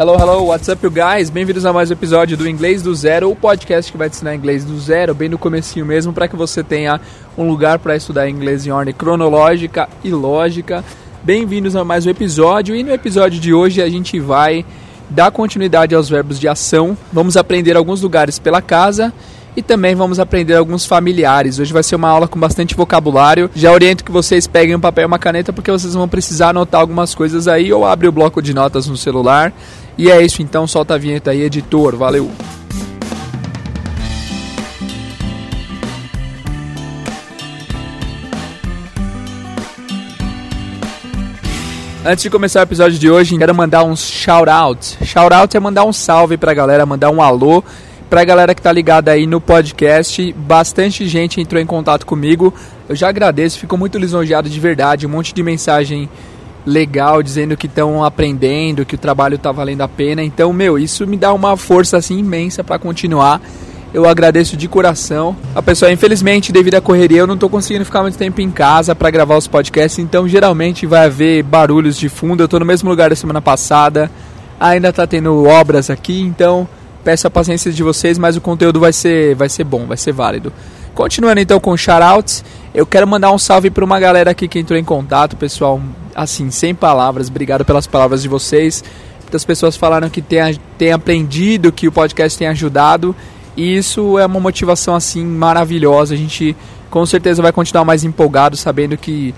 Hello, hello, what's up, you guys? Bem-vindos a mais um episódio do Inglês do Zero, o podcast que vai te ensinar inglês do zero, bem no comecinho mesmo, para que você tenha um lugar para estudar inglês em ordem cronológica e lógica. Bem-vindos a mais um episódio e no episódio de hoje a gente vai dar continuidade aos verbos de ação. Vamos aprender alguns lugares pela casa e também vamos aprender alguns familiares. Hoje vai ser uma aula com bastante vocabulário. Já oriento que vocês peguem um papel e uma caneta porque vocês vão precisar anotar algumas coisas aí ou abre o bloco de notas no celular. E é isso, então solta a vinheta aí, editor. Valeu! Antes de começar o episódio de hoje, quero mandar uns shout out. Shout out é mandar um salve pra galera, mandar um alô pra galera que tá ligada aí no podcast. Bastante gente entrou em contato comigo. Eu já agradeço, fico muito lisonjeado de verdade. Um monte de mensagem legal dizendo que estão aprendendo, que o trabalho tá valendo a pena. Então, meu, isso me dá uma força assim imensa para continuar. Eu agradeço de coração. A pessoa, infelizmente, devido à correria, eu não estou conseguindo ficar muito tempo em casa para gravar os podcasts, então geralmente vai haver barulhos de fundo. Eu estou no mesmo lugar da semana passada. Ainda está tendo obras aqui, então peço a paciência de vocês, mas o conteúdo vai ser vai ser bom, vai ser válido. Continuando então com shoutouts, eu quero mandar um salve para uma galera aqui que entrou em contato, pessoal, assim, sem palavras. Obrigado pelas palavras de vocês. Muitas pessoas falaram que tem, tem aprendido, que o podcast tem ajudado. E isso é uma motivação assim maravilhosa. A gente com certeza vai continuar mais empolgado, sabendo que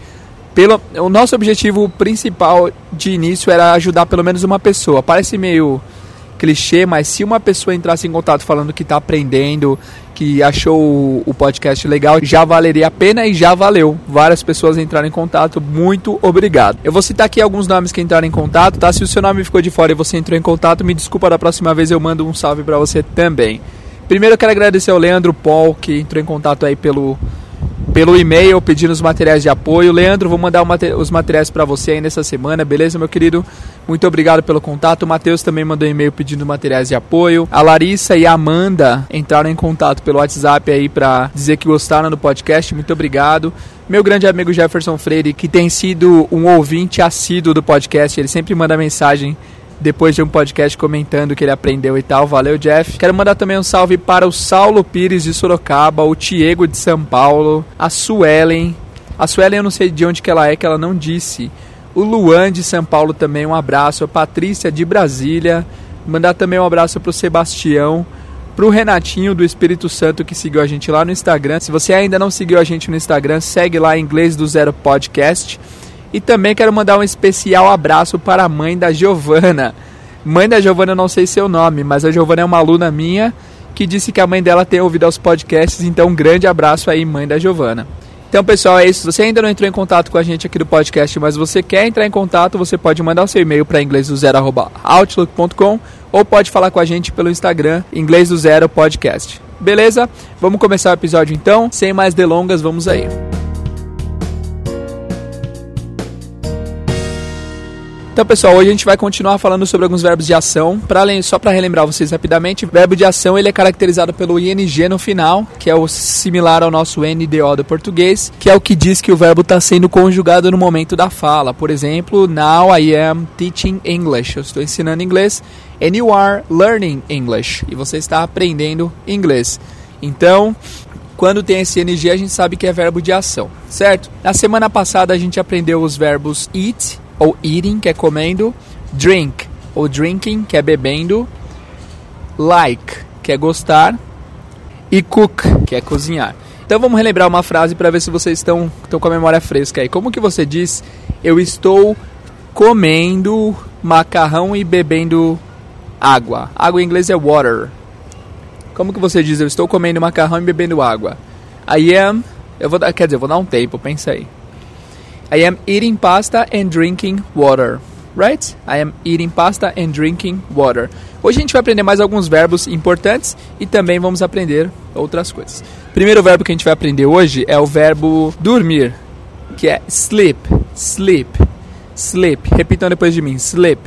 pelo, o nosso objetivo principal de início era ajudar pelo menos uma pessoa. Parece meio clichê, mas se uma pessoa entrasse em contato falando que está aprendendo, que achou o podcast legal, já valeria a pena e já valeu. Várias pessoas entraram em contato, muito obrigado. Eu vou citar aqui alguns nomes que entraram em contato, tá? Se o seu nome ficou de fora e você entrou em contato, me desculpa, da próxima vez eu mando um salve para você também. Primeiro eu quero agradecer ao Leandro Paul, que entrou em contato aí pelo, pelo e-mail pedindo os materiais de apoio. Leandro, vou mandar os materiais para você aí nessa semana, beleza, meu querido? Muito obrigado pelo contato. O Matheus também mandou e-mail pedindo materiais de apoio. A Larissa e a Amanda entraram em contato pelo WhatsApp aí para dizer que gostaram do podcast. Muito obrigado. Meu grande amigo Jefferson Freire, que tem sido um ouvinte assíduo do podcast, ele sempre manda mensagem depois de um podcast comentando que ele aprendeu e tal. Valeu, Jeff. Quero mandar também um salve para o Saulo Pires de Sorocaba, o Tiego de São Paulo, a Suelen. A Suelen eu não sei de onde que ela é, que ela não disse. O Luan de São Paulo também, um abraço. A Patrícia de Brasília. Mandar também um abraço para o Sebastião. Para o Renatinho do Espírito Santo que seguiu a gente lá no Instagram. Se você ainda não seguiu a gente no Instagram, segue lá Inglês do Zero Podcast. E também quero mandar um especial abraço para a mãe da Giovana. Mãe da Giovana, não sei seu nome, mas a Giovana é uma aluna minha que disse que a mãe dela tem ouvido aos podcasts, então um grande abraço aí, mãe da Giovana. Então, pessoal, é isso. Se você ainda não entrou em contato com a gente aqui do podcast, mas você quer entrar em contato, você pode mandar o seu e-mail para inglês do zero@outlook.com ou pode falar com a gente pelo Instagram inglês do zero podcast. Beleza? Vamos começar o episódio então. Sem mais delongas, vamos aí. Então, pessoal, hoje a gente vai continuar falando sobre alguns verbos de ação. Pra, só para relembrar vocês rapidamente, verbo de ação ele é caracterizado pelo ing no final, que é o similar ao nosso NDO do português, que é o que diz que o verbo está sendo conjugado no momento da fala. Por exemplo, now I am teaching English. Eu estou ensinando inglês. And you are learning English. E você está aprendendo inglês. Então, quando tem esse ing, a gente sabe que é verbo de ação, certo? Na semana passada a gente aprendeu os verbos eat, ou eating, que é comendo, drink, ou drinking, que é bebendo, like, que é gostar, e cook, que é cozinhar. Então vamos relembrar uma frase para ver se vocês estão, estão com a memória fresca aí. Como que você diz eu estou comendo macarrão e bebendo água? Água em inglês é water. Como que você diz eu estou comendo macarrão e bebendo água? I am. Eu vou dar, quer dizer, eu vou dar um tempo, pensa aí. I am eating pasta and drinking water. Right? I am eating pasta and drinking water. Hoje a gente vai aprender mais alguns verbos importantes e também vamos aprender outras coisas. Primeiro verbo que a gente vai aprender hoje é o verbo dormir, que é sleep, sleep, sleep. Repitam depois de mim, sleep.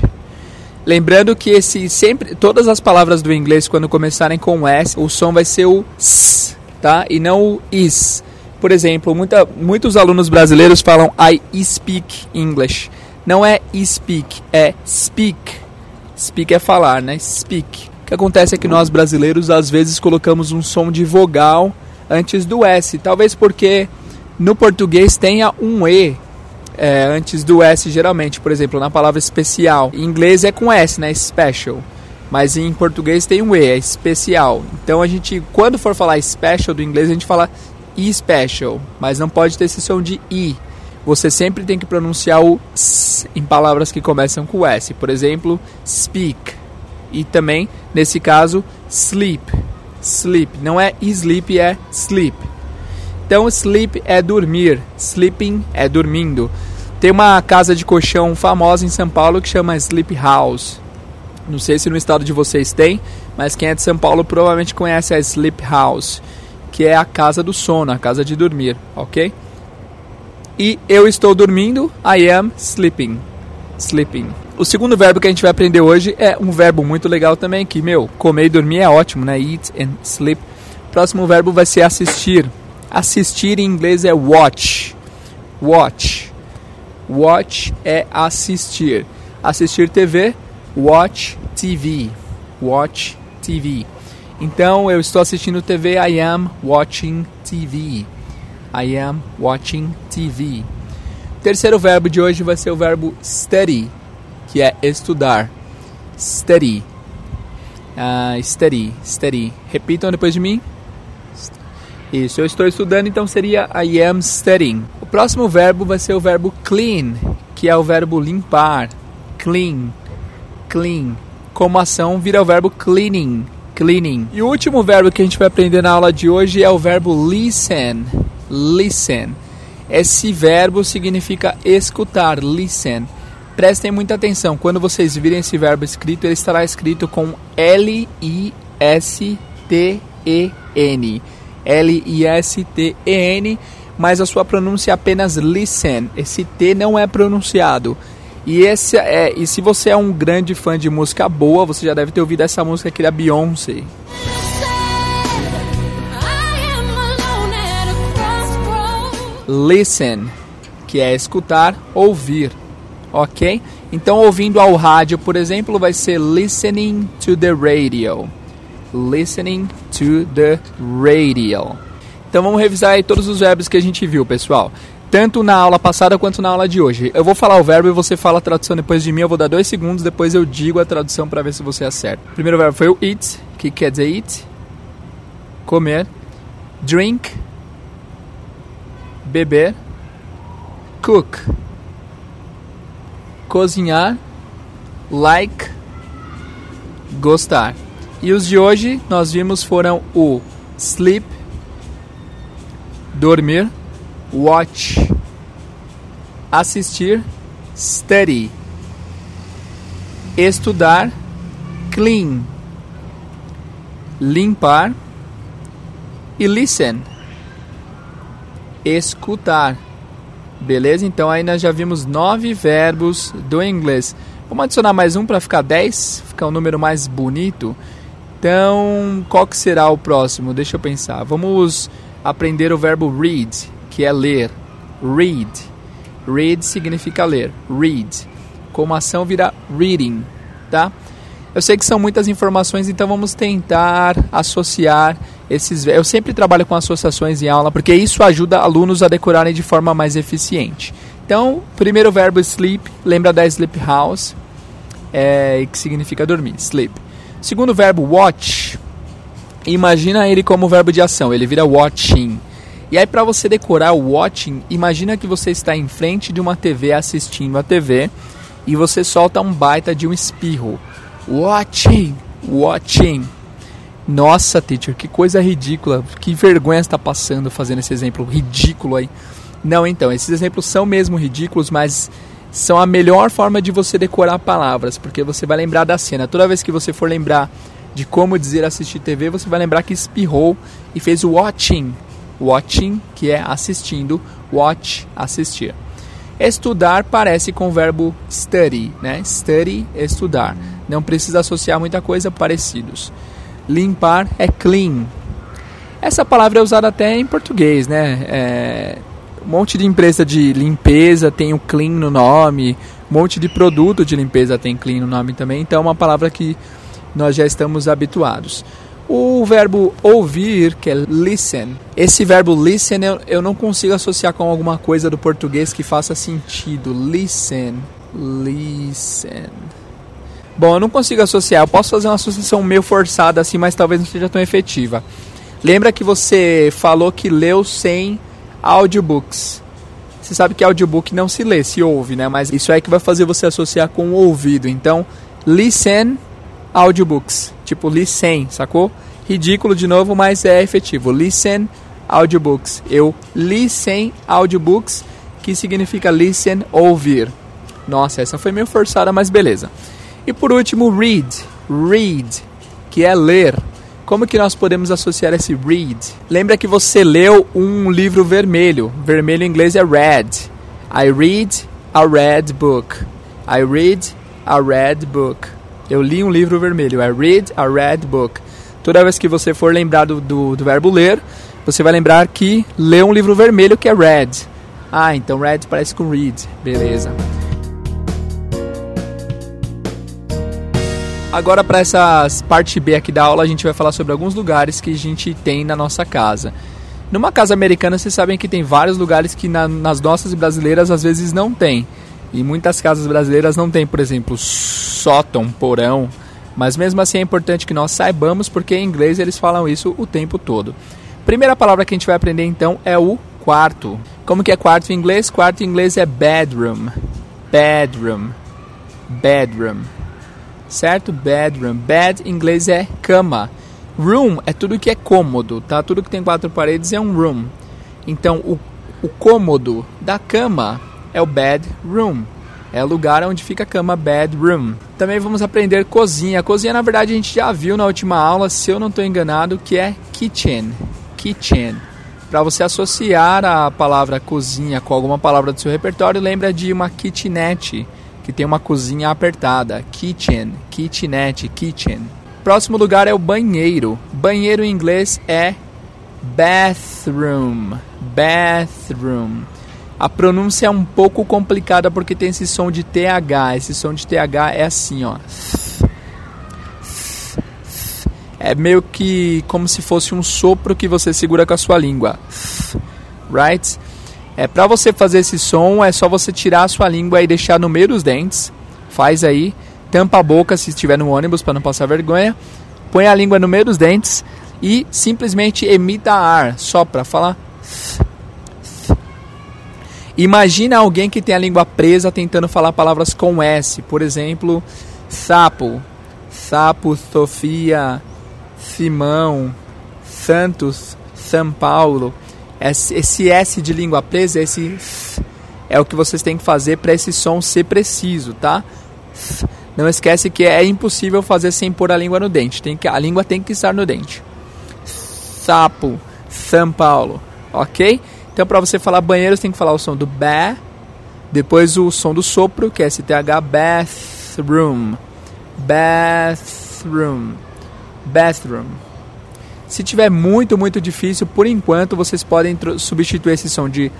Lembrando que esse sempre todas as palavras do inglês quando começarem com s, o som vai ser o s, tá? E não o is. Por exemplo, muita, muitos alunos brasileiros falam I speak English. Não é speak, é speak. Speak é falar, né? Speak. O que acontece é que nós brasileiros às vezes colocamos um som de vogal antes do S. Talvez porque no português tenha um E é, antes do S geralmente. Por exemplo, na palavra especial. Em inglês é com S, né? Special. Mas em português tem um E, é especial. Então a gente, quando for falar special do inglês, a gente fala e special. Mas não pode ter esse som de I. Você sempre tem que pronunciar o S em palavras que começam com S. Por exemplo, speak. E também, nesse caso, sleep sleep. Não é sleep, é sleep. Então, sleep é dormir, sleeping é dormindo. Tem uma casa de colchão famosa em São Paulo que chama Sleep House. Não sei se no estado de vocês tem, mas quem é de São Paulo provavelmente conhece a Sleep House, que é a casa do sono, a casa de dormir, ok? E eu estou dormindo, I am sleeping. Sleeping. O segundo verbo que a gente vai aprender hoje é um verbo muito legal também, que, meu, comer e dormir é ótimo, né? Eat and sleep. Próximo verbo vai ser assistir. Assistir em inglês é watch. Watch. Watch é assistir. Assistir TV, watch TV. Watch TV. Então, eu estou assistindo TV, I am watching TV. I am watching TV. O terceiro verbo de hoje vai ser o verbo study que é estudar. Study. Uh, study, study. Repitam depois de mim. Isso, eu estou estudando, então seria I am studying. O próximo verbo vai ser o verbo clean, que é o verbo limpar. Clean, clean. Como ação vira o verbo cleaning, cleaning. E o último verbo que a gente vai aprender na aula de hoje é o verbo listen, listen. Esse verbo significa escutar, listen. Prestem muita atenção, quando vocês virem esse verbo escrito, ele estará escrito com L-I-S-T-E-N. L-I-S-T-E-N, mas a sua pronúncia é apenas listen. Esse T não é pronunciado. E, esse é, e se você é um grande fã de música boa, você já deve ter ouvido essa música aqui da Beyoncé. Listen, que é escutar, ouvir ok? Então, ouvindo ao rádio, por exemplo, vai ser listening to the radio. Listening to the radio. Então, vamos revisar aí todos os verbos que a gente viu, pessoal. Tanto na aula passada quanto na aula de hoje. Eu vou falar o verbo e você fala a tradução depois de mim. Eu vou dar dois segundos, depois eu digo a tradução para ver se você acerta. O primeiro verbo foi o eat, que quer dizer eat, comer. Drink, beber. Cook, cozinhar, like, gostar. E os de hoje nós vimos foram o sleep, dormir, watch, assistir, study, estudar, clean, limpar e listen, escutar. Beleza? Então aí nós já vimos nove verbos do inglês. Vamos adicionar mais um para ficar 10, ficar um número mais bonito. Então, qual que será o próximo? Deixa eu pensar. Vamos aprender o verbo read, que é ler. Read. Read significa ler. Read. Como ação vira reading, tá? Eu sei que são muitas informações, então vamos tentar associar esses. Eu sempre trabalho com associações em aula porque isso ajuda alunos a decorarem de forma mais eficiente. Então, primeiro verbo sleep, lembra da sleep house, é, que significa dormir, sleep. Segundo verbo watch, imagina ele como verbo de ação, ele vira watching. E aí para você decorar o watching, imagina que você está em frente de uma TV assistindo a TV e você solta um baita de um espirro. Watching, watching. Nossa, teacher, que coisa ridícula. Que vergonha está passando fazendo esse exemplo ridículo aí. Não, então, esses exemplos são mesmo ridículos, mas são a melhor forma de você decorar palavras, porque você vai lembrar da cena. Toda vez que você for lembrar de como dizer assistir TV, você vai lembrar que espirrou e fez watching. Watching, que é assistindo, watch, assistir. Estudar parece com o verbo study, né? Study, estudar. Não precisa associar muita coisa parecidos. Limpar é clean. Essa palavra é usada até em português, né? É, um monte de empresa de limpeza tem o clean no nome. Um monte de produto de limpeza tem clean no nome também, então é uma palavra que nós já estamos habituados. O verbo ouvir, que é listen. Esse verbo listen eu, eu não consigo associar com alguma coisa do português que faça sentido. Listen. Listen. Bom, eu não consigo associar. Eu posso fazer uma associação meio forçada assim, mas talvez não seja tão efetiva. Lembra que você falou que leu sem audiobooks. Você sabe que audiobook não se lê, se ouve, né? Mas isso é que vai fazer você associar com o ouvido. Então, listen audiobooks. Tipo, listen, sacou? Ridículo de novo, mas é efetivo. Listen audiobooks. Eu li 100 audiobooks, que significa listen, ouvir. Nossa, essa foi meio forçada, mas beleza. E por último, read. Read, que é ler. Como que nós podemos associar esse read? Lembra que você leu um livro vermelho. Vermelho em inglês é red. I read a red book. I read a red book. Eu li um livro vermelho. I read a red book. Toda vez que você for lembrar do, do, verbo ler, você vai lembrar que leu um livro vermelho que é red. Ah, então red parece com read. Beleza. Agora para essa parte B aqui da aula, a gente vai falar sobre alguns lugares que a gente tem na nossa casa. Numa casa americana, vocês sabem que tem vários lugares que na, nas nossas brasileiras às vezes não tem. E muitas casas brasileiras não tem, por exemplo, sótão, porão. Mas mesmo assim é importante que nós saibamos, porque em inglês eles falam isso o tempo todo. Primeira palavra que a gente vai aprender então é o quarto. Como que é quarto em inglês? Quarto em inglês é bedroom. Bedroom. Bedroom. Certo? Bedroom. Bed em inglês é cama. Room é tudo que é cômodo, tá? Tudo que tem quatro paredes é um room. Então, o, o cômodo da cama é o bedroom. É lugar onde fica a cama, bedroom. Também vamos aprender cozinha. Cozinha, na verdade, a gente já viu na última aula, se eu não estou enganado, que é kitchen. Kitchen. Para você associar a palavra cozinha com alguma palavra do seu repertório, lembra de uma kitchenette, que tem uma cozinha apertada. Kitchen, kitchenette, kitchen. Próximo lugar é o banheiro. Banheiro em inglês é bathroom. Bathroom. A pronúncia é um pouco complicada porque tem esse som de TH. Esse som de TH é assim, ó. É meio que como se fosse um sopro que você segura com a sua língua. Right? É para você fazer esse som, é só você tirar a sua língua e deixar no meio dos dentes. Faz aí, tampa a boca se estiver no ônibus para não passar vergonha. Põe a língua no meio dos dentes e simplesmente emita ar, só para falar Imagina alguém que tem a língua presa tentando falar palavras com S, por exemplo, sapo, sapo, Sofia, Simão, Santos, São Paulo. Esse S de língua presa, esse é o que vocês têm que fazer para esse som ser preciso, tá? Não esquece que é impossível fazer sem pôr a língua no dente. Tem que, a língua tem que estar no dente. Sapo, São Paulo, ok? Então, para você falar banheiro, você tem que falar o som do ba, depois o som do sopro, que é STH, bathroom. Bathroom. Bathroom. Se tiver muito, muito difícil, por enquanto vocês podem substituir esse som de,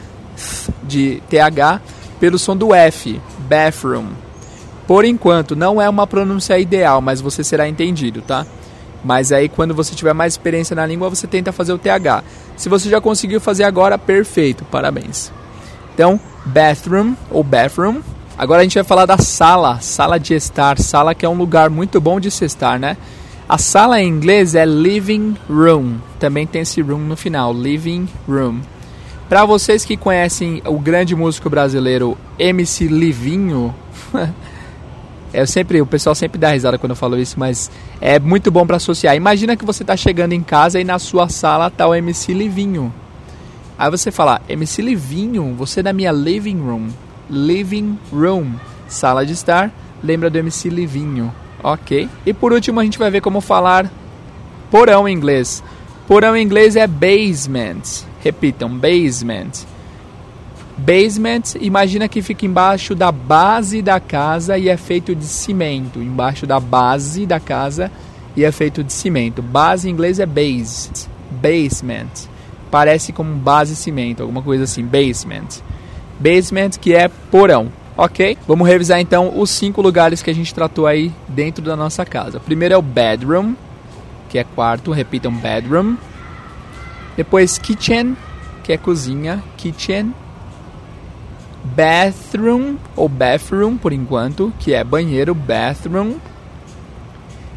de TH pelo som do F, bathroom. Por enquanto, não é uma pronúncia ideal, mas você será entendido, tá? Mas aí quando você tiver mais experiência na língua, você tenta fazer o TH. Se você já conseguiu fazer agora, perfeito, parabéns. Então, bathroom ou bathroom. Agora a gente vai falar da sala, sala de estar, sala que é um lugar muito bom de se estar, né? A sala em inglês é living room. Também tem esse room no final, living room. Para vocês que conhecem o grande músico brasileiro MC Livinho, Eu sempre, o pessoal sempre dá risada quando eu falo isso, mas é muito bom para associar. Imagina que você está chegando em casa e na sua sala tá o MC Livinho. Aí você fala, MC Livinho, você é da minha living room. Living room, sala de estar, lembra do MC Livinho, ok? E por último a gente vai ver como falar porão em inglês. Porão em inglês é basement. Repitam, basement. Basement, imagina que fica embaixo da base da casa e é feito de cimento. Embaixo da base da casa e é feito de cimento. Base em inglês é base. Basement. Parece como base cimento, alguma coisa assim. Basement. Basement que é porão. Ok? Vamos revisar então os cinco lugares que a gente tratou aí dentro da nossa casa. Primeiro é o bedroom, que é quarto, repitam bedroom. Depois kitchen, que é cozinha, kitchen. Bathroom ou bathroom por enquanto, que é banheiro, bathroom.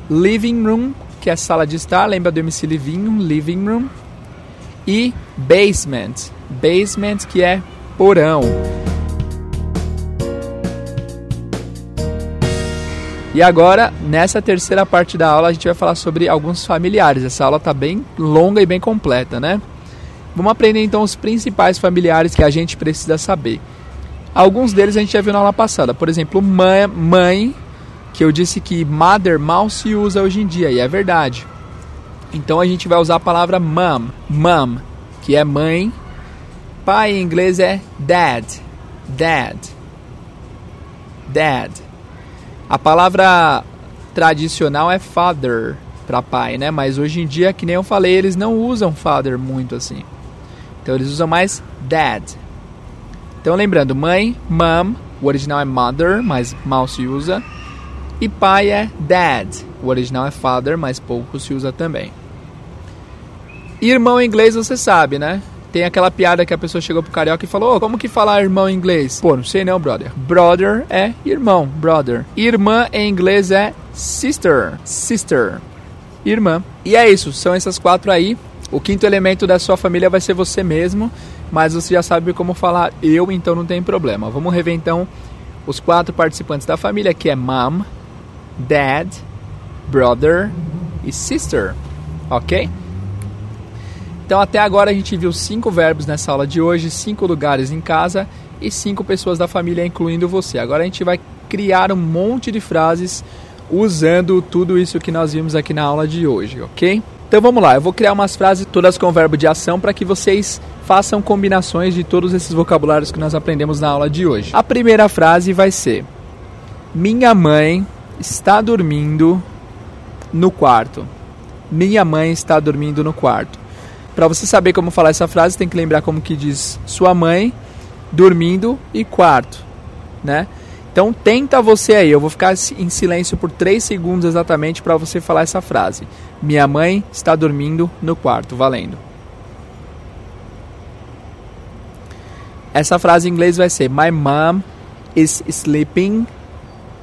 Living room, que é sala de estar, lembra do MC Livinho, living room. E basement, basement que é porão. E agora, nessa terceira parte da aula, a gente vai falar sobre alguns familiares. Essa aula está bem longa e bem completa, né? Vamos aprender então os principais familiares que a gente precisa saber. Alguns deles a gente já viu na aula passada. Por exemplo, mãe, mãe que eu disse que mother mal se usa hoje em dia, e é verdade. Então a gente vai usar a palavra mom, mom, que é mãe. Pai em inglês é dad, dad, dad. A palavra tradicional é father para pai, né? Mas hoje em dia, que nem eu falei, eles não usam father muito assim. Então eles usam mais dad. Então lembrando, mãe, mom, o original é mother, mas mal se usa. E pai é dad, o original é father, mas pouco se usa também. Irmão em inglês você sabe, né? Tem aquela piada que a pessoa chegou pro carioca e falou: oh, Como que falar irmão em inglês? Pô, não sei não, brother. Brother é irmão, brother. Irmã em inglês é sister, sister. Irmã. E é isso, são essas quatro aí. O quinto elemento da sua família vai ser você mesmo, mas você já sabe como falar eu, então não tem problema. Vamos rever então os quatro participantes da família, que é mom, dad, brother e sister. Ok? Então até agora a gente viu cinco verbos nessa aula de hoje, cinco lugares em casa e cinco pessoas da família, incluindo você. Agora a gente vai criar um monte de frases usando tudo isso que nós vimos aqui na aula de hoje, ok? Então vamos lá, eu vou criar umas frases todas com verbo de ação para que vocês façam combinações de todos esses vocabulários que nós aprendemos na aula de hoje. A primeira frase vai ser: Minha mãe está dormindo no quarto. Minha mãe está dormindo no quarto. Para você saber como falar essa frase, tem que lembrar como que diz sua mãe dormindo e quarto, né? Então tenta você aí, eu vou ficar em silêncio por 3 segundos exatamente para você falar essa frase. Minha mãe está dormindo no quarto, valendo. Essa frase em inglês vai ser My mom is sleeping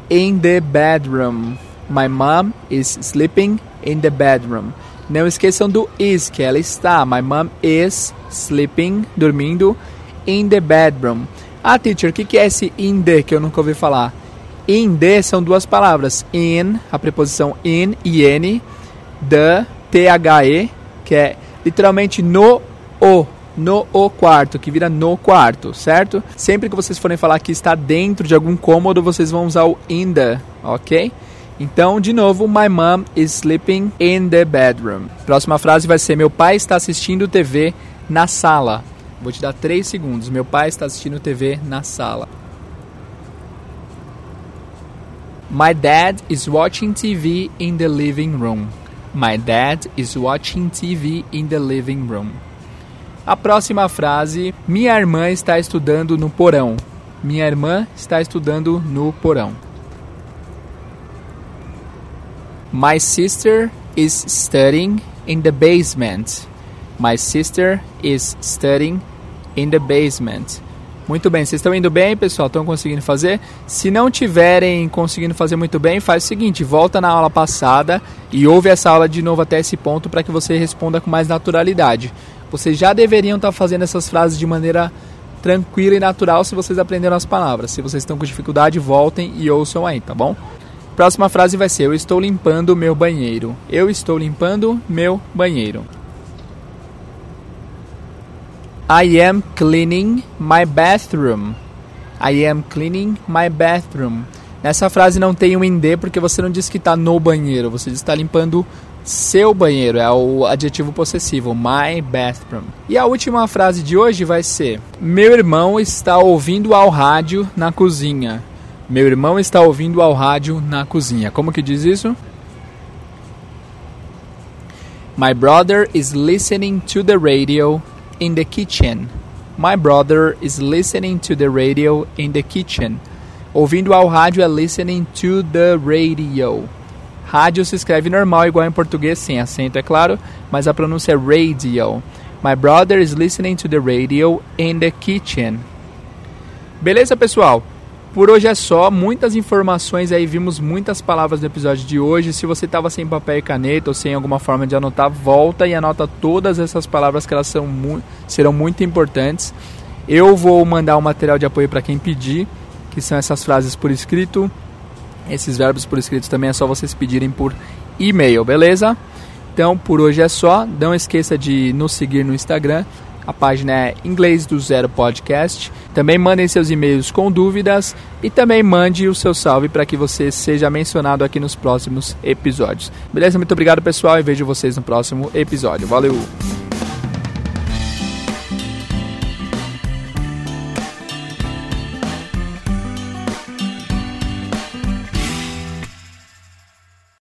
in the bedroom. My mom is sleeping in the bedroom. Não esqueçam do is, que ela está. My mom is sleeping, dormindo, in the bedroom. Ah, teacher, o que, que é esse in the que eu nunca ouvi falar? In the são duas palavras. In, a preposição in, in, the, the, que é literalmente no o, no o quarto, que vira no quarto, certo? Sempre que vocês forem falar que está dentro de algum cômodo, vocês vão usar o in the, ok? Então, de novo, my mom is sleeping in the bedroom. Próxima frase vai ser: Meu pai está assistindo TV na sala. Vou te dar 3 segundos. Meu pai está assistindo TV na sala. My dad is watching TV in the living room. My dad is watching TV in the living room. A próxima frase: Minha irmã está estudando no porão. Minha irmã está estudando no porão. My sister is studying in the basement. My sister is studying in the basement. Muito bem, vocês estão indo bem, pessoal? Estão conseguindo fazer? Se não tiverem conseguindo fazer muito bem, faz o seguinte: volta na aula passada e ouve essa aula de novo até esse ponto para que você responda com mais naturalidade. Vocês já deveriam estar fazendo essas frases de maneira tranquila e natural se vocês aprenderam as palavras. Se vocês estão com dificuldade, voltem e ouçam aí, tá bom? Próxima frase vai ser: Eu estou limpando meu banheiro. Eu estou limpando meu banheiro. I am cleaning my bathroom. I am cleaning my bathroom. Nessa frase não tem um inde porque você não diz que está no banheiro, você diz que está limpando seu banheiro, é o adjetivo possessivo, my bathroom. E a última frase de hoje vai ser: Meu irmão está ouvindo ao rádio na cozinha. Meu irmão está ouvindo ao rádio na cozinha. Como que diz isso? My brother is listening to the radio in the kitchen. My brother is listening to the radio in the kitchen. Ouvindo ao rádio é listening to the radio. Rádio se escreve normal, igual em português, sem acento, é claro, mas a pronúncia é radio. My brother is listening to the radio in the kitchen. Beleza, pessoal? Por hoje é só, muitas informações aí, vimos muitas palavras no episódio de hoje. Se você estava sem papel e caneta ou sem alguma forma de anotar, volta e anota todas essas palavras que elas são mu serão muito importantes. Eu vou mandar um material de apoio para quem pedir, que são essas frases por escrito. Esses verbos por escrito também é só vocês pedirem por e-mail, beleza? Então, por hoje é só. Não esqueça de nos seguir no Instagram a página é Inglês do Zero Podcast. Também mandem seus e-mails com dúvidas e também mande o seu salve para que você seja mencionado aqui nos próximos episódios. Beleza? Muito obrigado, pessoal, e vejo vocês no próximo episódio. Valeu!